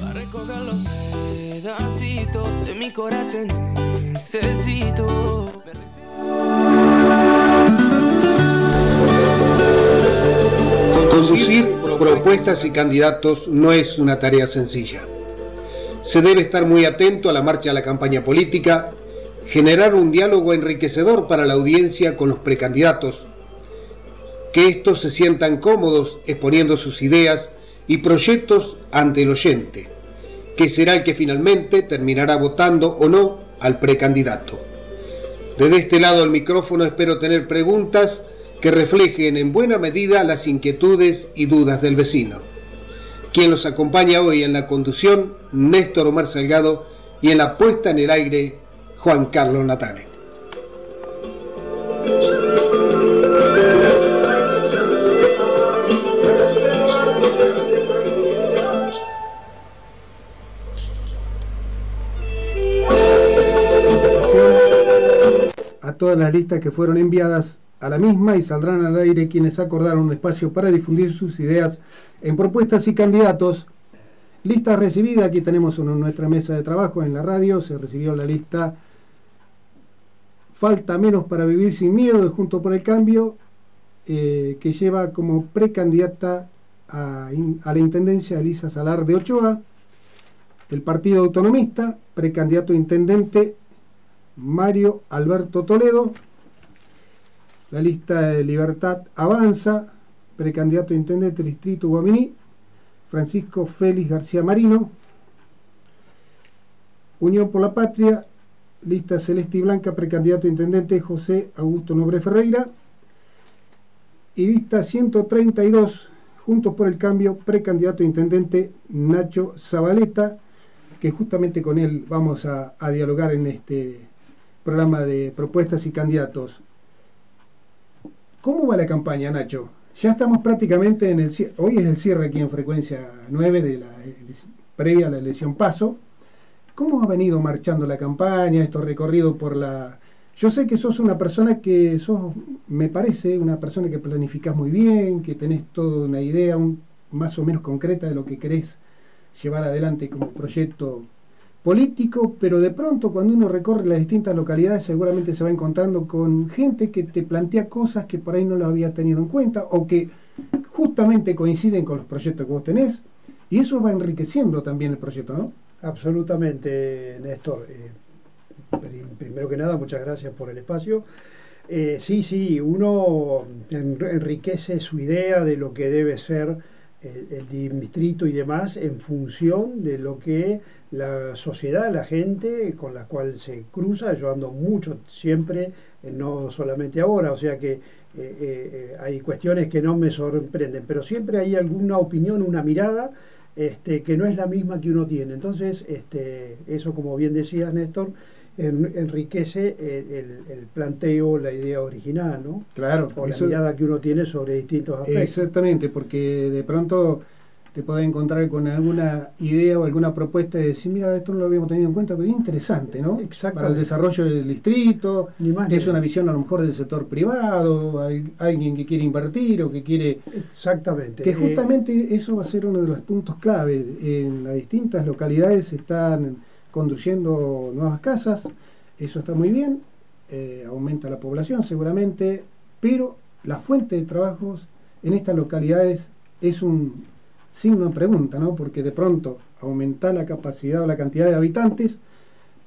Para recoger los pedacitos de mi corazón necesito. Conducir propuestas y candidatos no es una tarea sencilla. Se debe estar muy atento a la marcha de la campaña política, generar un diálogo enriquecedor para la audiencia con los precandidatos, que estos se sientan cómodos exponiendo sus ideas y proyectos ante el oyente, que será el que finalmente terminará votando o no al precandidato. Desde este lado del micrófono espero tener preguntas que reflejen en buena medida las inquietudes y dudas del vecino. Quien los acompaña hoy en la conducción, Néstor Omar Salgado, y en la puesta en el aire, Juan Carlos Natale. Todas las listas que fueron enviadas a la misma y saldrán al aire quienes acordaron un espacio para difundir sus ideas en propuestas y candidatos. Lista recibida, aquí tenemos en nuestra mesa de trabajo en la radio, se recibió la lista Falta menos para vivir sin miedo de Junto por el Cambio, eh, que lleva como precandidata a, a la Intendencia Elisa Salar de Ochoa, el Partido Autonomista, precandidato a Intendente Mario Alberto Toledo, la lista de Libertad Avanza, precandidato a intendente distrito Guaminí, Francisco Félix García Marino, Unión por la Patria, lista celeste y blanca, precandidato a intendente José Augusto Nobre Ferreira, y lista 132, Juntos por el Cambio, precandidato a intendente Nacho Zabaleta, que justamente con él vamos a dialogar en este programa de propuestas y candidatos. ¿Cómo va la campaña, Nacho? Ya estamos prácticamente en el cierre. Hoy es el cierre aquí en frecuencia 9 de la previa a la elección paso. ¿Cómo ha venido marchando la campaña, esto recorrido por la... Yo sé que sos una persona que sos, me parece, una persona que planificás muy bien, que tenés toda una idea más o menos concreta de lo que querés llevar adelante como proyecto político, pero de pronto cuando uno recorre las distintas localidades seguramente se va encontrando con gente que te plantea cosas que por ahí no lo había tenido en cuenta o que justamente coinciden con los proyectos que vos tenés y eso va enriqueciendo también el proyecto, ¿no? Absolutamente, Néstor. Eh, primero que nada, muchas gracias por el espacio. Eh, sí, sí, uno enriquece su idea de lo que debe ser el, el distrito y demás en función de lo que la sociedad, la gente con la cual se cruza, yo ando mucho siempre, eh, no solamente ahora, o sea que eh, eh, hay cuestiones que no me sorprenden, pero siempre hay alguna opinión, una mirada este, que no es la misma que uno tiene. Entonces, este, eso como bien decías, Néstor, enriquece el, planteo, la idea original, ¿no? Claro. O la mirada que uno tiene sobre distintos aspectos. Exactamente, porque de pronto te podés encontrar con alguna idea o alguna propuesta de decir, mira, esto no lo habíamos tenido en cuenta, pero es interesante, ¿no? Para el desarrollo del distrito, ni más es una visión a lo mejor del sector privado, hay, alguien que quiere invertir o que quiere... Exactamente. Que eh, justamente eso va a ser uno de los puntos clave. En las distintas localidades se están construyendo nuevas casas, eso está muy bien, eh, aumenta la población seguramente, pero la fuente de trabajos en estas localidades es un signo de pregunta, ¿no? Porque de pronto aumenta la capacidad o la cantidad de habitantes,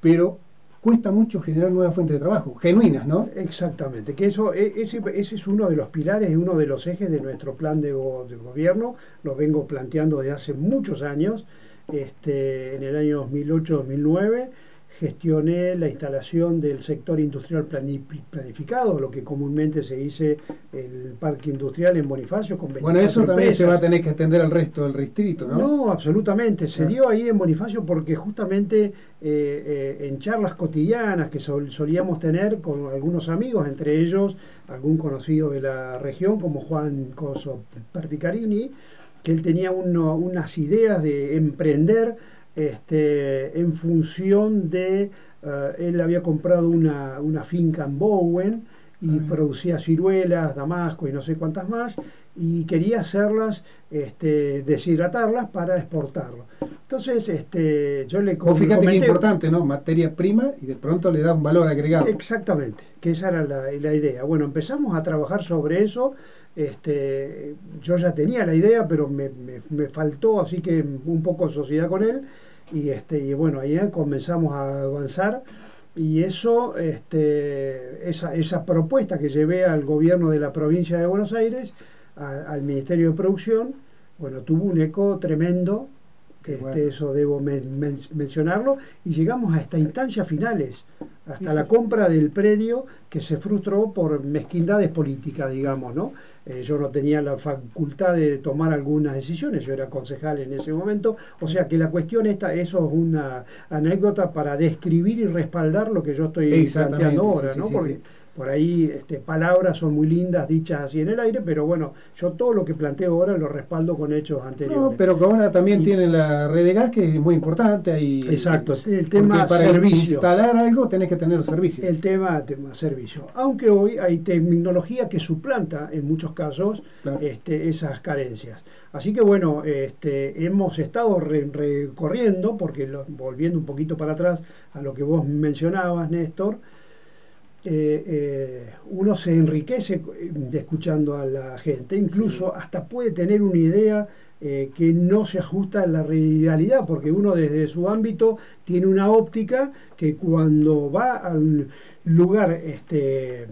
pero cuesta mucho generar nuevas fuentes de trabajo, genuinas, ¿no? Exactamente, que eso e, ese, es uno de los pilares y uno de los ejes de nuestro plan de, de gobierno, lo vengo planteando desde hace muchos años, este, en el año 2008-2009 gestioné la instalación del sector industrial planificado, lo que comúnmente se dice el parque industrial en Bonifacio. Con bueno, eso también se va a tener que extender al resto del distrito, ¿no? No, absolutamente. Se dio ahí en Bonifacio porque justamente eh, eh, en charlas cotidianas que solíamos tener con algunos amigos, entre ellos algún conocido de la región como Juan Coso Particarini, que él tenía unas ideas de emprender este, en función de, eh, él había comprado una, finca en Bowen y producía ciruelas, damasco y no sé cuántas más, y quería hacerlas, este, deshidratarlas para exportarlo. Entonces, este, yo le Vos fíjate qué importante, ¿no? Materia prima y de pronto le da un valor agregado. Exactamente, que esa era la, la idea. Bueno, empezamos a trabajar sobre eso. Este, yo ya tenía la idea, pero me, me, me faltó, así que un poco sociedad con él. Y, este, y bueno, ahí comenzamos a avanzar. Y eso, este, esa, esa propuesta que llevé al gobierno de la provincia de Buenos Aires, al Ministerio de Producción, bueno, tuvo un eco tremendo, este, eso debo mencionarlo, y llegamos a estas instancias finales, hasta la compra del predio que se frustró por mezquindades políticas, digamos, ¿no? Eh, yo no tenía la facultad de tomar algunas decisiones, yo era concejal en ese momento, o sea que la cuestión esta, eso es una anécdota para describir y respaldar lo que yo estoy planteando ahora, ¿no? Porque por ahí este, palabras son muy lindas dichas así en el aire, pero bueno, yo todo lo que planteo ahora lo respaldo con hechos anteriores. No, pero que ahora también tiene la red de gas que es muy importante ahí. Exacto, el tema para instalar algo tenés que tener los servicios. El tema, tema servicio. Aunque hoy hay tecnología que suplanta en muchos casos este, esas carencias. Así que bueno, este, hemos estado recorriendo, porque volviendo un poquito para atrás a lo que vos mencionabas, Néstor, eh, eh, uno se enriquece eh, escuchando a la gente, incluso hasta puede tener una idea que no se ajusta a la realidad, porque uno desde su ámbito tiene una óptica que cuando va al lugar este,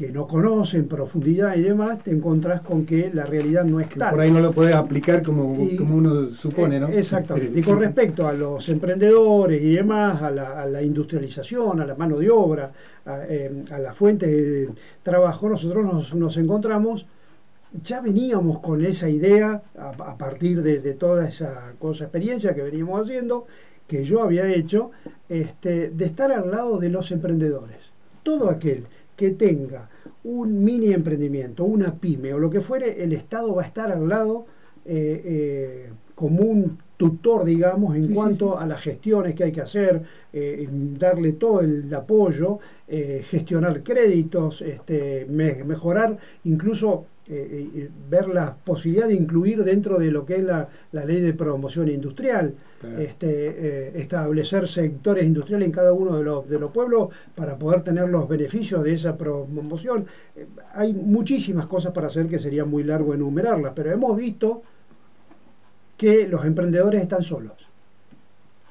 que no conoce en profundidad y demás, te encontrás con que la realidad no es tal. Por ahí no lo puedes aplicar como, como uno supone, ¿no? Eh, exactamente. Y con respecto a los emprendedores y demás, a la, industrialización, a la mano de obra, a, eh, la fuente de trabajo, nosotros nos, encontramos, ya veníamos con esa idea a, partir de, toda esa cosa, experiencia que veníamos haciendo, que yo había hecho, este, de estar al lado de los emprendedores. Todo aquel que tenga un mini emprendimiento, una pyme o lo que fuere, el Estado va a estar al lado eh, eh, como un tutor, digamos, en cuanto a las gestiones que hay que hacer, eh, darle todo el apoyo, gestionar créditos, este, mejorar incluso eh, eh, ver la posibilidad de incluir dentro de lo que es la, ley de promoción industrial, este, eh, establecer sectores industriales en cada uno de los, de los pueblos para poder tener los beneficios de esa promoción. hay muchísimas cosas para hacer que sería muy largo enumerarlas, pero hemos visto que los emprendedores están solos.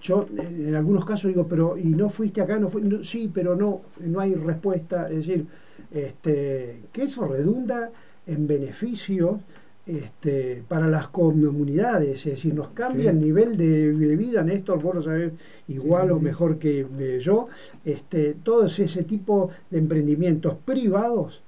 Yo en algunos casos digo, pero ¿y no fuiste acá? No, sí, pero no, no hay respuesta. Es decir, este, que eso redunda en beneficio este, para las comunidades, es decir, nos cambia el nivel de, vida, Néstor, vos lo sabés igual o mejor que eh, yo, este, todo ese tipo de emprendimientos privados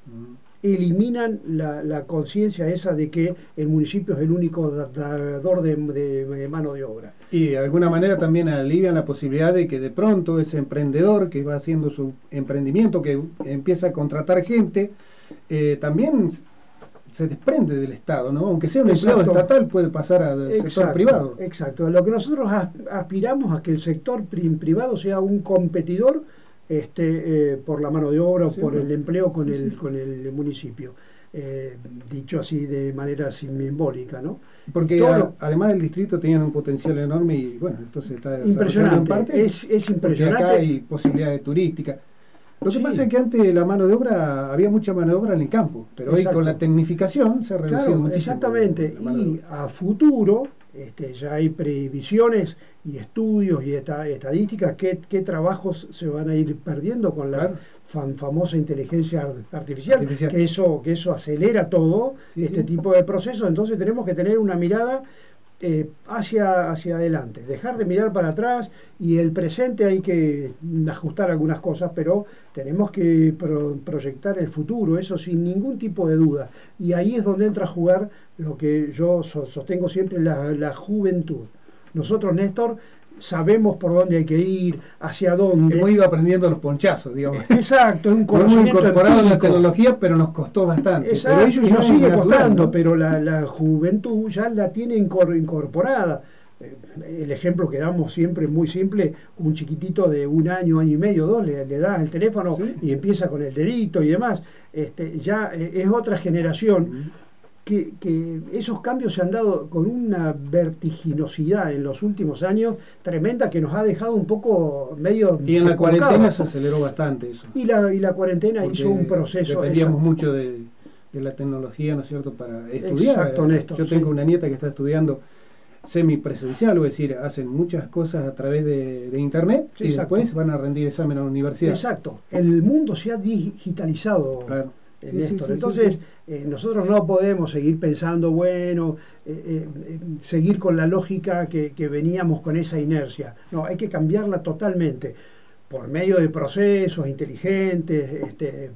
eliminan la, conciencia esa de que el municipio es el único dador de, de, mano de obra. Y de alguna manera también alivian la posibilidad de que de pronto ese emprendedor que va haciendo su emprendimiento, que empieza a contratar gente, eh, también se desprende del Estado, ¿no? Aunque sea un empleado estatal, puede pasar al sector privado. Exacto. Lo que nosotros aspiramos a que el sector privado sea un competidor este, eh, por la mano de obra o por el empleo con el, con el municipio. Eh, dicho así de manera simbólica, ¿no? Porque además el distrito tenía un potencial enorme y bueno, esto se está impresionante, en parte. Es, es impresionante. Acá hay posibilidades turísticas. Lo que pasa es que antes la mano de obra, había mucha mano de obra en el campo, pero hoy con la tecnificación se reducido muchísimo. Exactamente, y a futuro este, ya hay previsiones y estudios y estadísticas qué, qué trabajos se van a ir perdiendo con la famosa inteligencia artificial, Que, eso, que eso acelera todo este tipo de procesos, entonces tenemos que tener una mirada eh, hacia, hacia adelante, dejar de mirar para atrás y el presente hay que ajustar algunas cosas, pero tenemos que proyectar el futuro, eso sin ningún tipo de duda. Y ahí es donde entra a jugar lo que yo sostengo siempre, la, la juventud. Nosotros, Néstor, sabemos por dónde hay que ir, hacia dónde. Hemos ido aprendiendo los ponchazos, digamos. Exacto, es un conocimiento hemos incorporado la tecnología, pero nos costó bastante. Exacto, y nos sigue costando, pero la, juventud ya la tiene incorporada. eh, el ejemplo que damos siempre muy simple, un chiquitito de un año, año y medio, dos, le, das el teléfono y empieza con el dedito y demás. Este, ya eh, es otra generación. Que, que, esos cambios se han dado con una vertiginosidad en los últimos años tremenda que nos ha dejado un poco medio... Y en la cuarentena se aceleró bastante eso. Y la, y la cuarentena hizo un proceso... Dependíamos mucho de, de, la tecnología, ¿no es cierto?, para estudiar. Exacto, Néstor, Yo tengo una nieta que está estudiando semipresencial, es decir, hacen muchas cosas a través de, internet y después van a rendir examen a la universidad. Exacto, el mundo se ha digitalizado. En esto. Entonces, eh, nosotros no podemos seguir pensando, bueno, eh, eh, seguir con la lógica que, veníamos con esa inercia. No, hay que cambiarla totalmente por medio de procesos inteligentes, este,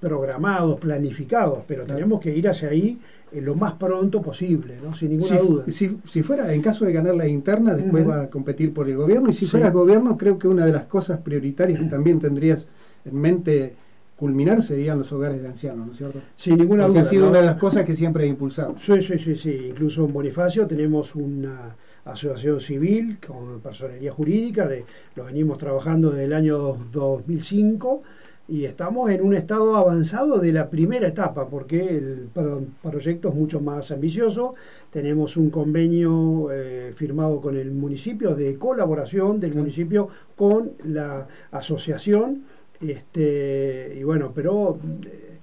programados, planificados, pero tenemos que ir hacia ahí lo más pronto posible, ¿no? sin ninguna duda. Si, si, fuera, en caso de ganar la interna, después va a competir por el gobierno, y si fueras gobierno, creo que una de las cosas prioritarias que también tendrías en mente culminar serían los hogares de ancianos, ¿no es cierto? Sin ninguna duda. ha sido una de las cosas que siempre he impulsado. Sí, sí, sí, sí. Incluso en Bonifacio tenemos una asociación civil con personería jurídica, de, lo venimos trabajando desde el año 2005 y estamos en un estado avanzado de la primera etapa, porque el proyecto es mucho más ambicioso. Tenemos un convenio eh, firmado con el municipio de colaboración del municipio con la asociación. Este, y bueno, pero eh,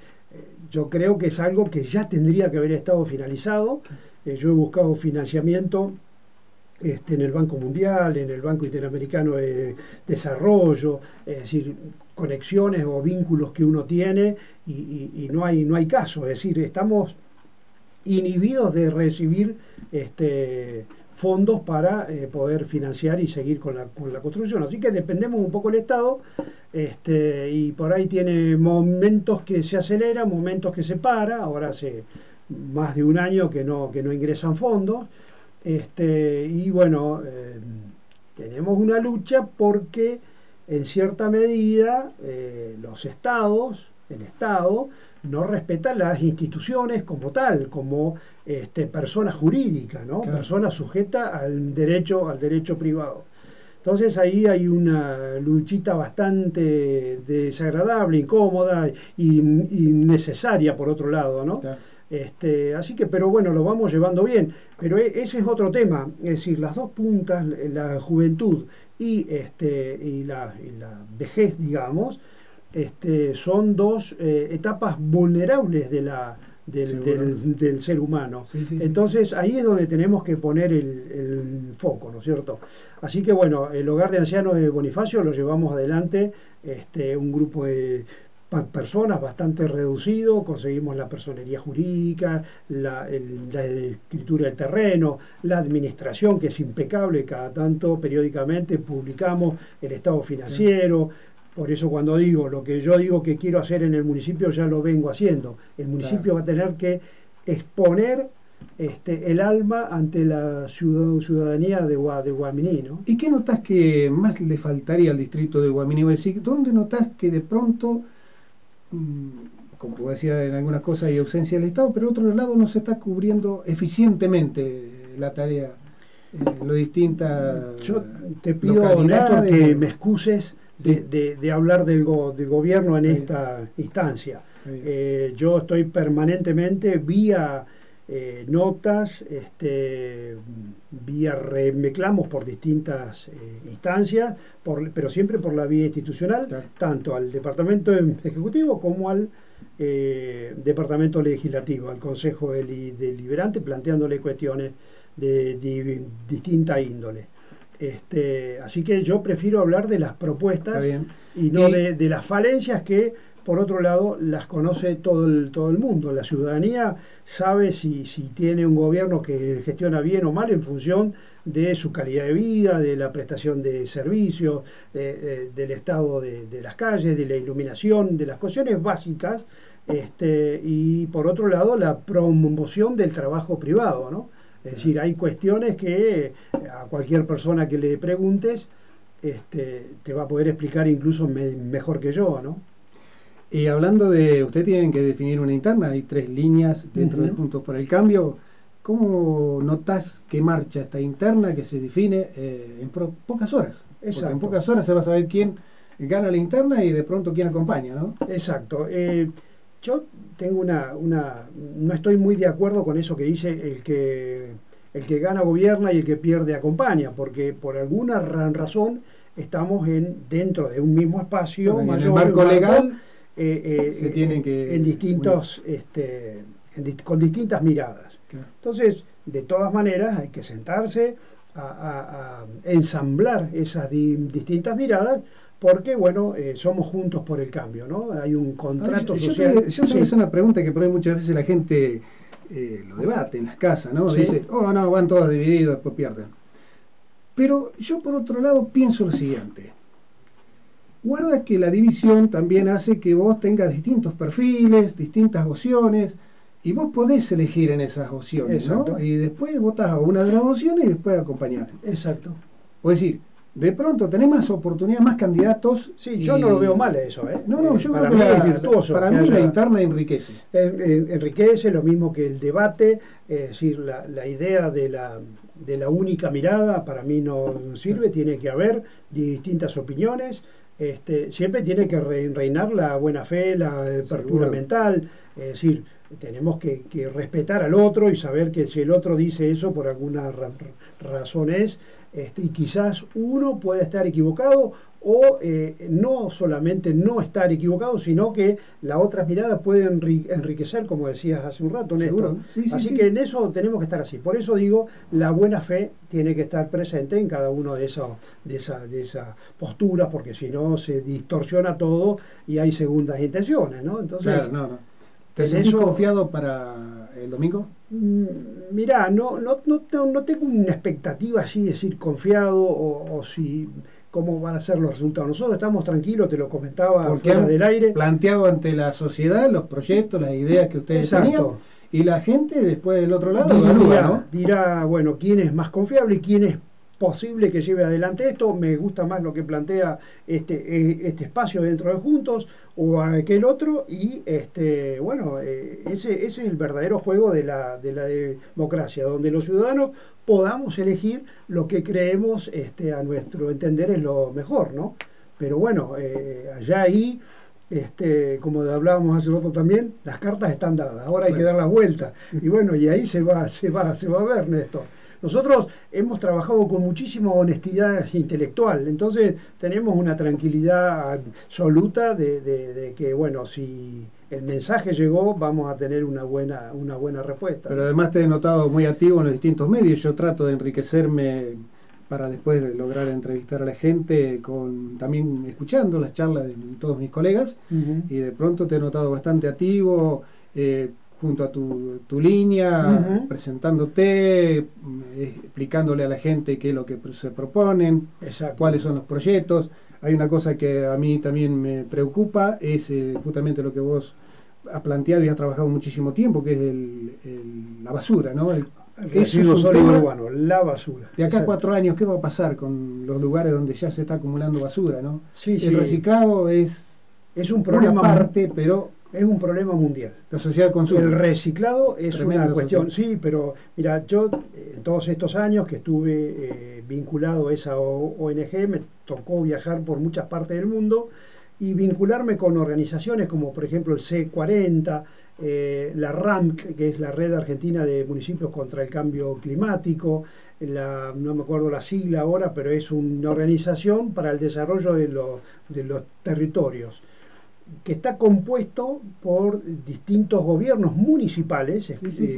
yo creo que es algo que ya tendría que haber estado finalizado. Eh, yo he buscado financiamiento este, en el Banco Mundial, en el Banco Interamericano de Desarrollo, es decir, conexiones o vínculos que uno tiene y, no, hay, no hay caso, es decir, estamos inhibidos de recibir este, fondos para eh, poder financiar y seguir con la, con la, construcción. Así que dependemos un poco del Estado este, y por ahí tiene momentos que se acelera, momentos que se para, ahora hace más de un año que no, que no ingresan fondos. Este, y bueno, eh, tenemos una lucha porque en cierta medida eh, los estados, el Estado, no respeta las instituciones como tal, como este, persona jurídica, ¿no? persona sujeta al derecho, al derecho privado. Entonces ahí hay una luchita bastante desagradable, incómoda y, necesaria por otro lado, ¿no? Este, así que, pero bueno, lo vamos llevando bien. Pero e, ese es otro tema, es decir, las dos puntas, la juventud y, este, y, la, vejez, digamos, este, son dos eh, etapas vulnerables de la, del, ser humano. Entonces ahí es donde tenemos que poner el, foco, ¿no es cierto? Así que bueno, el hogar de ancianos de Bonifacio lo llevamos adelante, este, un grupo de personas bastante reducido, conseguimos la personería jurídica, la, escritura del terreno, la administración que es impecable, cada tanto periódicamente publicamos el estado financiero, por eso cuando digo lo que yo digo que quiero hacer en el municipio ya lo vengo haciendo, el municipio va a tener que exponer este, el alma ante la ciudadanía de, de Guaminí. ¿Y qué notas que más le faltaría al distrito de Guaminí? ¿Dónde notas que de pronto Mm, como decía en algunas cosas, hay ausencia del Estado, pero otro lado no se está cubriendo eficientemente la tarea, eh, lo distinta. Yo te pido, Néstor, que me excuses de, hablar del, gobierno en esta instancia. Eh, yo estoy permanentemente vía eh, notas, este, vía reclamos por distintas eh, instancias, por, pero siempre por la vía institucional, tanto al Departamento Ejecutivo como al Departamento Legislativo, al Consejo Deliberante, planteándole cuestiones de, distinta índole. Este, así que yo prefiero hablar de las propuestas y no de, de las falencias que por otro lado, las conoce todo el, todo el mundo. La ciudadanía sabe si, si tiene un gobierno que gestiona bien o mal en función de su calidad de vida, de la prestación de servicios, del estado de, las calles, de la iluminación, de las cuestiones básicas, este, y por otro lado la promoción del trabajo privado. ¿no? Es decir, hay cuestiones que a cualquier persona que le preguntes este, te va a poder explicar incluso mejor que yo. ¿no? Y hablando de, usted tienen que definir una interna, hay tres líneas dentro de Juntos por el Cambio. ¿cómo notas que marcha esta interna que se define eh, en pocas horas? En pocas horas se va a saber quién gana la interna y de pronto quién acompaña, ¿no? Exacto. Eh, yo tengo una, una, no estoy muy de acuerdo con eso que dice el que el que gana gobierna y el que pierde acompaña, porque por alguna razón estamos en dentro de un mismo espacio en el marco legal eh, eh, se tienen que en distintos este, con distintas miradas. Entonces, de todas maneras, hay que sentarse a, ensamblar esas distintas miradas porque, bueno, eh, somos juntos por el cambio, ¿no? Hay un contrato social. Yo, te, una pregunta que por ahí muchas veces la gente eh, lo debate en las casas, ¿no? Dice, oh, no, van todos divididos, después pierden. Pero yo, por otro lado, pienso lo siguiente. Guarda que la división también hace que vos tengas distintos perfiles, distintas opciones, y vos podés elegir en esas opciones, ¿no? Y después votás a una de las opciones y después acompañar. Exacto. O decir, de pronto tenés más oportunidades, más candidatos. Sí, yo no lo veo mal eso. ¿eh? No, no, yo para creo que es virtuoso. Para mí la interna enriquece. enriquece lo mismo que el debate, es decir, la, la idea de la, de la única mirada para mí no sirve, tiene que haber distintas opiniones. Este, siempre tiene que reinar la buena fe, la apertura mental, es decir, tenemos que, que, respetar al otro y saber que si el otro dice eso por alguna razón es, este, y quizás uno puede estar equivocado o eh, no solamente no estar equivocado, sino que la otra mirada puede enriquecer, como decías hace un rato, Néstor. así que en eso tenemos que estar así. Por eso digo, la buena fe tiene que estar presente en cada uno de esas de esa, de esa posturas, porque si no se distorsiona todo y hay segundas intenciones, ¿no? Entonces, no, no. ¿Te sentís confiado para el domingo? Mm, mirá, no, no, no, no, tengo una expectativa así, decir, confiado o, si cómo van a ser los resultados. Nosotros estamos tranquilos, te lo comentaba Porque fuera del aire. Planteado ante la sociedad los proyectos, las ideas que ustedes tenían. Y la gente después del otro lado dirá, dirá, bueno, quién es más confiable y quién es posible que lleve adelante esto, me gusta más lo que plantea este, e, este espacio dentro de Juntos o aquel otro y este, bueno, eh, ese, ese, es el verdadero juego de la, de la democracia, donde los ciudadanos podamos elegir lo que creemos este, a nuestro entender es lo mejor, ¿no? Pero bueno, eh, allá ahí... Este, como hablábamos hace rato también, las cartas están dadas, ahora hay que dar la vuelta. Y bueno, y ahí se va, se va, se va a ver, Néstor. Nosotros hemos trabajado con muchísima honestidad intelectual, entonces tenemos una tranquilidad absoluta de, que, bueno, si el mensaje llegó, vamos a tener una buena, una buena respuesta. Pero además te he notado muy activo en los distintos medios, yo trato de enriquecerme para después lograr entrevistar a la gente, con también escuchando las charlas de todos mis colegas, y de pronto te he notado bastante activo, eh, junto a tu, tu línea, presentándote, eh, explicándole a la gente qué es lo que se proponen, cuáles son los proyectos. Hay una cosa que a mí también me preocupa, es eh, justamente lo que vos has planteado y has trabajado muchísimo tiempo, que es el, la basura, ¿no? El, residuo sólido urbano, la basura. De acá a cuatro años, ¿qué va a pasar con los lugares donde ya se está acumulando basura, no? el reciclado es, es un problema parte, pero es un problema mundial. La sociedad consume. El reciclado es una cuestión, sí, pero mira, yo en todos estos años que estuve eh, vinculado a esa ONG, me tocó viajar por muchas partes del mundo y vincularme con organizaciones como por ejemplo el C40, eh, la RAMC, que es la Red Argentina de Municipios contra el Cambio Climático, la, no me acuerdo la sigla ahora, pero es una organización para el desarrollo de, de los territorios que está compuesto por distintos gobiernos municipales,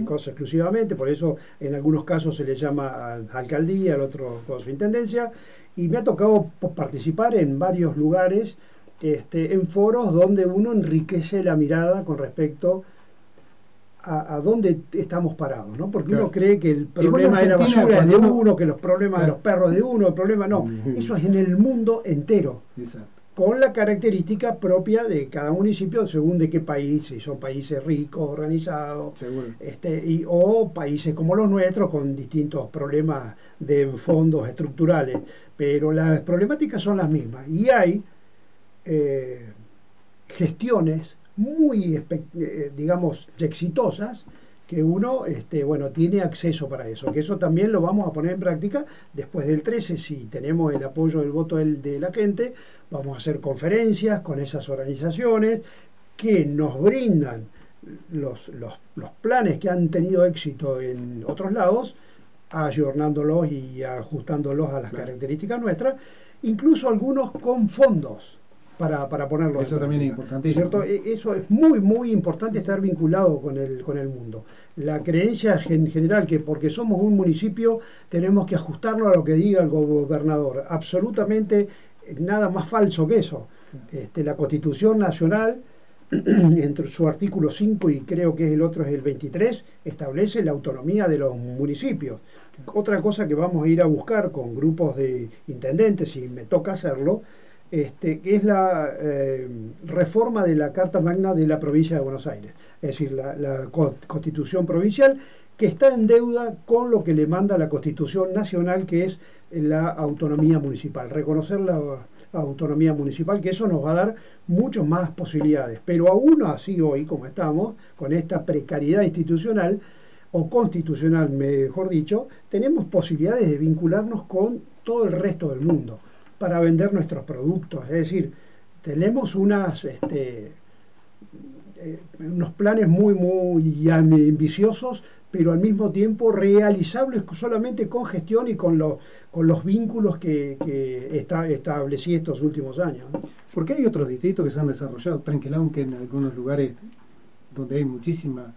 cosa exclusivamente, por eso en algunos casos se le llama alcaldía, al otro su intendencia, y me ha tocado participar en varios lugares, este, en foros donde uno enriquece la mirada con respecto a, dónde estamos parados, ¿no? Porque uno cree que el problema de la basura es de uno, que los problemas de los perros de uno, el problema no, eso es en el mundo entero. Exacto con la característica propia de cada municipio según de qué país, si son países ricos, organizados, este, y, o países como los nuestros con distintos problemas de fondos estructurales, pero las problemáticas son las mismas. Y hay eh, gestiones muy, eh, digamos, exitosas que uno este, bueno, tiene acceso para eso, que eso también lo vamos a poner en práctica después del 13, si tenemos el apoyo del voto del, de la gente, vamos a hacer conferencias con esas organizaciones que nos brindan los, los, los planes que han tenido éxito en otros lados, ayornándolos y ajustándolos a las características nuestras, incluso algunos con fondos para, para ponerlo. Eso también es importante. ¿cierto? Eso es muy, muy importante estar vinculado con el, con el mundo. La creencia en general que porque somos un municipio tenemos que ajustarlo a lo que diga el gobernador. Absolutamente nada más falso que eso. Este, la Constitución Nacional, entre su artículo 5 y creo que el otro es el 23, establece la autonomía de los municipios. Otra cosa que vamos a ir a buscar con grupos de intendentes, si me toca hacerlo, este, que es la eh, reforma de la Carta Magna de la provincia de Buenos Aires, es decir, la, constitución provincial que está en deuda con lo que le manda la constitución nacional, que es la autonomía municipal, reconocer la, autonomía municipal, que eso nos va a dar muchas más posibilidades. Pero aún así hoy, como estamos, con esta precariedad institucional, o constitucional, mejor dicho, tenemos posibilidades de vincularnos con todo el resto del mundo para vender nuestros productos. Es decir, tenemos unas, este, eh, unos planes muy, muy ambiciosos, pero al mismo tiempo realizables solamente con gestión y con, los con los vínculos que, que está, establecí estos últimos años. Porque hay otros distritos que se han desarrollado, tranquilo, aunque en algunos lugares donde hay muchísima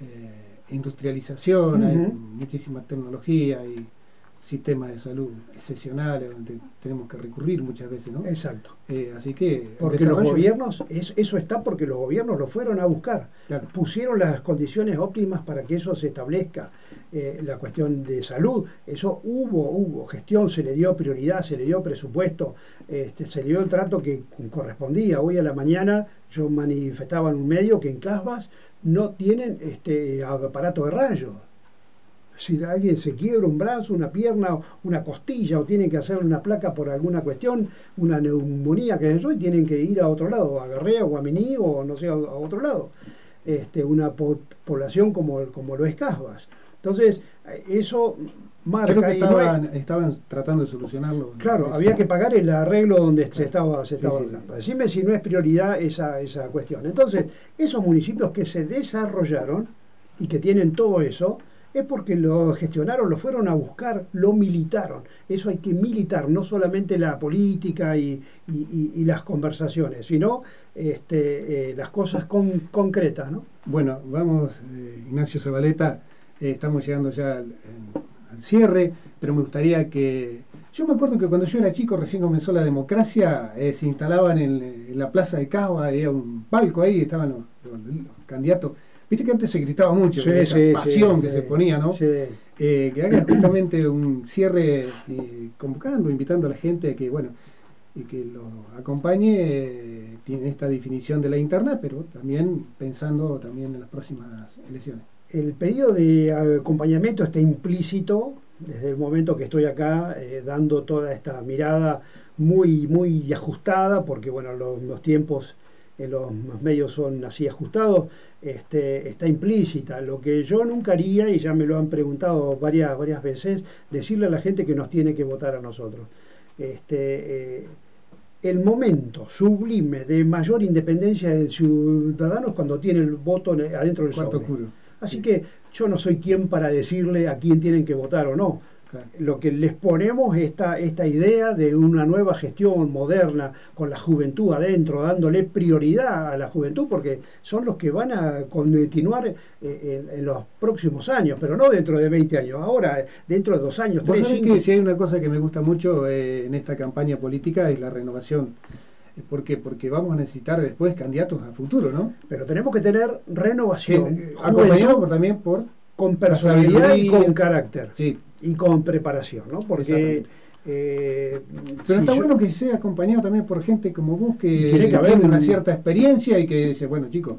eh, industrialización, hay muchísima tecnología y sistemas de salud excepcionales donde tenemos que recurrir muchas veces, ¿no? Exacto. Eh, así que porque los gobiernos eso está porque los gobiernos lo fueron a buscar, pusieron las condiciones óptimas para que eso se establezca. Eh, la cuestión de salud, eso hubo, hubo gestión, se le dio prioridad, se le dio presupuesto, este, se le dio el trato que correspondía. Hoy a la mañana yo manifestaba en un medio que en Casbas no tienen este aparato de rayos si alguien se quiebra un brazo, una pierna, una costilla o tienen que hacer una placa por alguna cuestión, una neumonía que es eso, y tienen que ir a otro lado, a Garrea o a Miní o no sé, a otro lado. Este, una población como, como lo es Casbas. Entonces, eso marca... Creo que estaban, estaban tratando de solucionarlo. Claro, había que pagar el arreglo donde se estaba, se estaba Decime si no es prioridad esa, esa cuestión. Entonces, esos municipios que se desarrollaron y que tienen todo eso, es porque lo gestionaron, lo fueron a buscar, lo militaron. Eso hay que militar, no solamente la política y, las conversaciones, sino este, eh, las cosas concretas. ¿no? Bueno, vamos, eh, Ignacio Zabaleta, eh, estamos llegando ya al, cierre, pero me gustaría que... Yo me acuerdo que cuando yo era chico, recién comenzó la democracia, se instalaban en, la plaza de Cava, había un palco ahí, estaban los candidatos Viste que antes se gritaba mucho, esa pasión que se ponía, ¿no? Eh, que haga justamente un cierre eh, convocando, invitando a la gente a que, bueno, y que lo acompañe, eh, tiene esta definición de la interna, pero también pensando también en las próximas elecciones. El pedido de acompañamiento está implícito desde el momento que estoy acá dando toda esta mirada muy, muy ajustada, porque bueno, los tiempos los, medios son así ajustados, este, está implícita. Lo que yo nunca haría, y ya me lo han preguntado varias, varias veces, decirle a la gente que nos tiene que votar a nosotros. Este, eh, el momento sublime de mayor independencia del ciudadano es cuando tiene el voto adentro del cuarto Así que yo no soy quien para decirle a quién tienen que votar o no. Lo que les ponemos esta, esta idea de una nueva gestión moderna con la juventud adentro, dándole prioridad a la juventud, porque son los que van a continuar eh, en, los próximos años, pero no dentro de 20 años, ahora dentro de dos años, tres, que si hay una cosa que me gusta mucho eh, en esta campaña política es la renovación. ¿Por qué? Porque vamos a necesitar después candidatos a futuro, ¿no? Pero tenemos que tener renovación. acompañado también por... Con personalidad y con carácter. Sí, y con preparación, ¿no? Porque... Eh, Pero está bueno que sea acompañado también por gente como vos que tiene que haber una cierta experiencia y que dice, bueno chicos,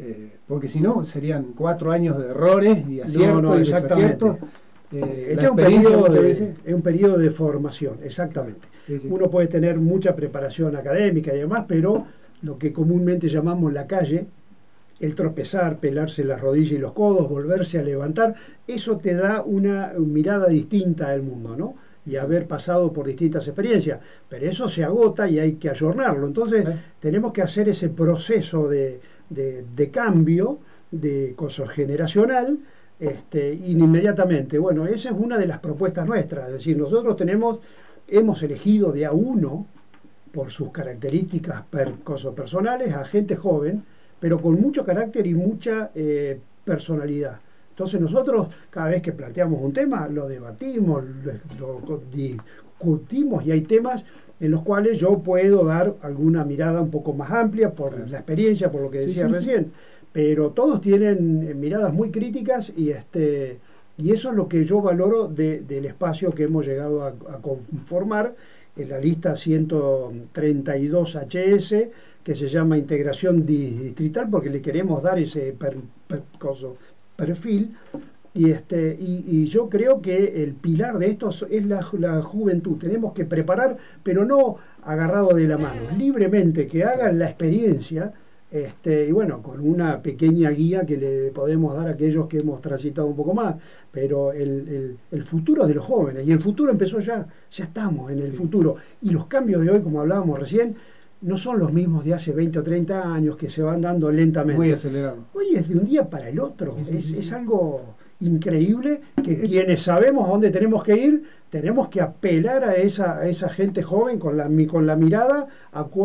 eh, porque si no serían cuatro años de errores y aciertos no, no, y desaciertos. Eh, este es, un periodo de, es un periodo de formación, exactamente. Uno puede tener mucha preparación académica y demás, pero lo que comúnmente llamamos la calle, el tropezar, pelarse las rodillas y los codos, volverse a levantar, eso te da una mirada distinta al mundo, ¿no? Y haber pasado por distintas experiencias. Pero eso se agota y hay que ayornarlo. Entonces, tenemos que hacer ese proceso de, de, cambio, de cosa generacional, este, inmediatamente. Bueno, esa es una de las propuestas nuestras. Es decir, nosotros tenemos, hemos elegido de a uno, por sus características personales, a gente joven, pero con mucho carácter y mucha eh, personalidad. Entonces nosotros cada vez que planteamos un tema lo debatimos, lo, discutimos y hay temas en los cuales yo puedo dar alguna mirada un poco más amplia por la experiencia, por lo que decía recién, pero todos tienen eh, miradas muy críticas y este y eso es lo que yo valoro del espacio que hemos llegado a, a conformar en la lista 132 HS que se llama integración distrital porque le queremos dar ese perfil. Y, este, y, yo creo que el pilar de esto es la, la, juventud. Tenemos que preparar, pero no agarrado de la mano, libremente, que hagan la experiencia. Este, y bueno, con una pequeña guía que le podemos dar a aquellos que hemos transitado un poco más, pero el, el, el futuro de los jóvenes, y el futuro empezó ya, ya estamos en el futuro, y los cambios de hoy, como hablábamos recién, no son los mismos de hace 20 o 30 años que se van dando lentamente. Muy acelerado. Hoy es de un día para el otro. es, algo increíble que quienes sabemos a dónde tenemos que ir, tenemos que apelar a esa, a esa gente joven con la, con la mirada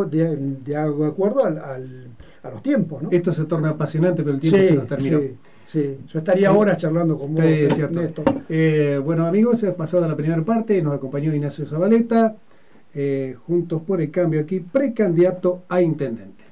de, de, acuerdo al, a los tiempos. ¿no? Esto se torna apasionante, pero el tiempo se nos terminó. Sí, yo estaría ahora charlando con vos. Sí, cierto. Eh, bueno, amigos, ha pasado la primera parte, nos acompañó Ignacio Zabaleta. Eh, juntos por el Cambio aquí, precandidato a intendente.